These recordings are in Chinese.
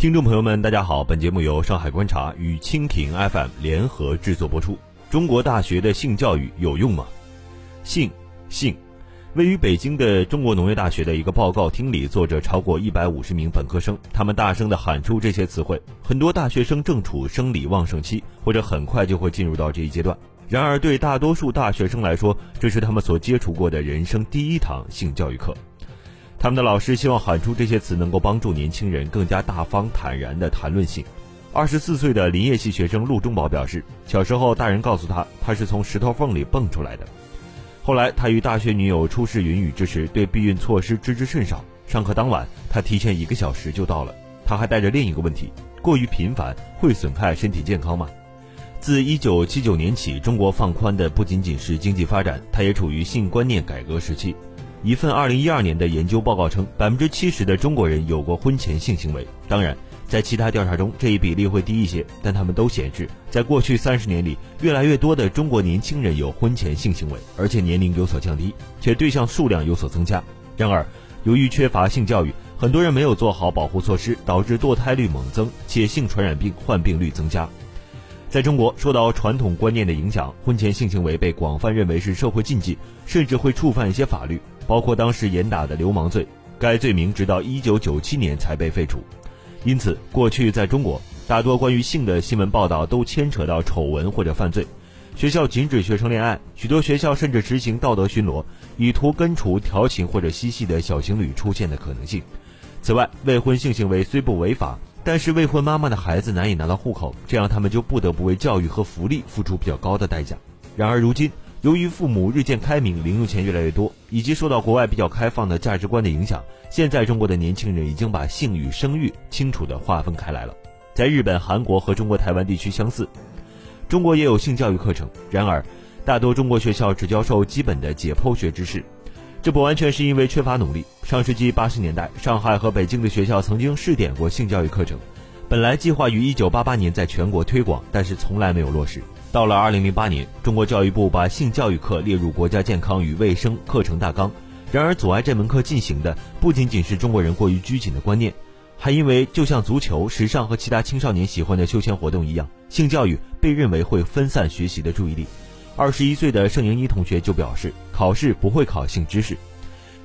听众朋友们，大家好，本节目由上海观察与蜻蜓 FM 联合制作播出。中国大学的性教育有用吗？性性，位于北京的中国农业大学的一个报告厅里，坐着超过一百五十名本科生，他们大声地喊出这些词汇。很多大学生正处生理旺盛期，或者很快就会进入到这一阶段。然而，对大多数大学生来说，这是他们所接触过的人生第一堂性教育课。他们的老师希望喊出这些词，能够帮助年轻人更加大方坦然地谈论性。二十四岁的林业系学生陆中宝表示，小时候大人告诉他，他是从石头缝里蹦出来的。后来他与大学女友初试云雨之时，对避孕措施知之甚少。上课当晚，他提前一个小时就到了。他还带着另一个问题：过于频繁会损害身体健康吗？自一九七九年起，中国放宽的不仅仅是经济发展，它也处于性观念改革时期。一份二零一二年的研究报告称，百分之七十的中国人有过婚前性行为。当然，在其他调查中，这一比例会低一些，但他们都显示，在过去三十年里，越来越多的中国年轻人有婚前性行为，而且年龄有所降低，且对象数量有所增加。然而，由于缺乏性教育，很多人没有做好保护措施，导致堕胎率猛增，且性传染病患病率增加。在中国，受到传统观念的影响，婚前性行为被广泛认为是社会禁忌，甚至会触犯一些法律。包括当时严打的流氓罪，该罪名直到一九九七年才被废除。因此，过去在中国，大多关于性的新闻报道都牵扯到丑闻或者犯罪。学校禁止学生恋爱，许多学校甚至执行道德巡逻，以图根除调情或者嬉戏的小情侣出现的可能性。此外，未婚性行为虽不违法，但是未婚妈妈的孩子难以拿到户口，这样他们就不得不为教育和福利付出比较高的代价。然而，如今。由于父母日渐开明，零用钱越来越多，以及受到国外比较开放的价值观的影响，现在中国的年轻人已经把性与生育清楚地划分开来了。在日本、韩国和中国台湾地区相似，中国也有性教育课程。然而，大多中国学校只教授基本的解剖学知识，这不完全是因为缺乏努力。上世纪八十年代，上海和北京的学校曾经试点过性教育课程，本来计划于一九八八年在全国推广，但是从来没有落实。到了二零零八年，中国教育部把性教育课列入国家健康与卫生课程大纲。然而，阻碍这门课进行的不仅仅是中国人过于拘谨的观念，还因为就像足球、时尚和其他青少年喜欢的休闲活动一样，性教育被认为会分散学习的注意力。二十一岁的盛莹一同学就表示，考试不会考性知识，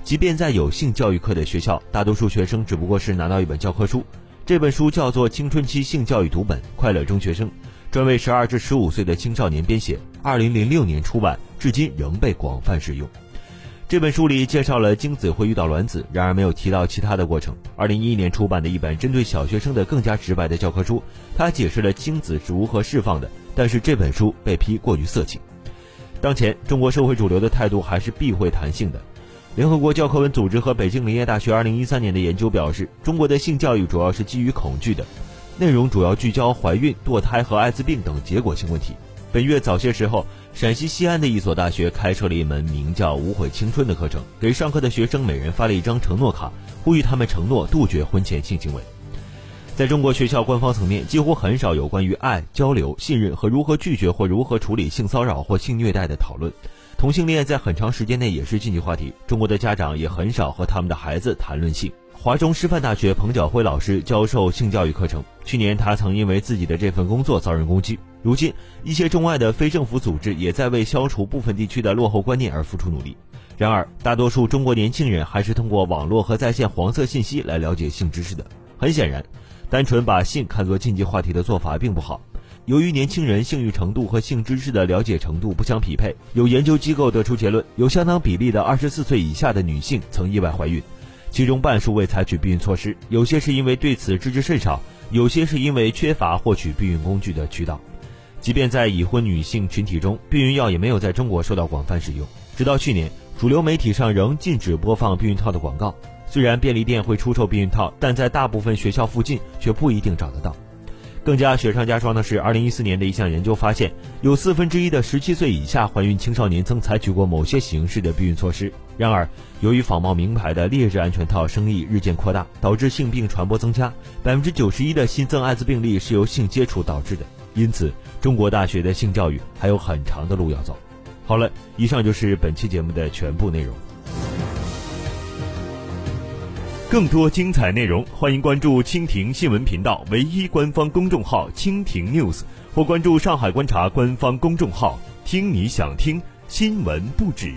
即便在有性教育课的学校，大多数学生只不过是拿到一本教科书，这本书叫做《青春期性教育读本：快乐中学生》。专为十二至十五岁的青少年编写，二零零六年出版，至今仍被广泛使用。这本书里介绍了精子会遇到卵子，然而没有提到其他的过程。二零一一年出版的一本针对小学生的更加直白的教科书，它解释了精子是如何释放的，但是这本书被批过于色情。当前中国社会主流的态度还是避讳谈性的。联合国教科文组织和北京林业大学二零一三年的研究表示，中国的性教育主要是基于恐惧的。内容主要聚焦怀孕、堕胎和艾滋病等结果性问题。本月早些时候，陕西西安的一所大学开设了一门名叫“无悔青春”的课程，给上课的学生每人发了一张承诺卡，呼吁他们承诺杜绝婚前性行为。在中国学校官方层面，几乎很少有关于爱、交流、信任和如何拒绝或如何处理性骚扰或性虐待的讨论。同性恋在很长时间内也是禁忌话题，中国的家长也很少和他们的孩子谈论性。华中师范大学彭晓辉老师教授性教育课程。去年，他曾因为自己的这份工作遭人攻击。如今，一些中外的非政府组织也在为消除部分地区的落后观念而付出努力。然而，大多数中国年轻人还是通过网络和在线黄色信息来了解性知识的。很显然，单纯把性看作禁忌话题的做法并不好。由于年轻人性欲程度和性知识的了解程度不相匹配，有研究机构得出结论：有相当比例的二十四岁以下的女性曾意外怀孕。其中半数未采取避孕措施，有些是因为对此知之甚少，有些是因为缺乏获取避孕工具的渠道。即便在已婚女性群体中，避孕药也没有在中国受到广泛使用。直到去年，主流媒体上仍禁止播放避孕套的广告。虽然便利店会出售避孕套，但在大部分学校附近却不一定找得到。更加雪上加霜的是，2014年的一项研究发现，有四分之一的17岁以下怀孕青少年曾采取过某些形式的避孕措施。然而，由于仿冒名牌的劣质安全套生意日渐扩大，导致性病传播增加，百分之九十一的新增艾滋病例是由性接触导致的。因此，中国大学的性教育还有很长的路要走。好了，以上就是本期节目的全部内容。更多精彩内容，欢迎关注蜻蜓新闻频道唯一官方公众号“蜻蜓 news”，或关注上海观察官方公众号，听你想听新闻不止。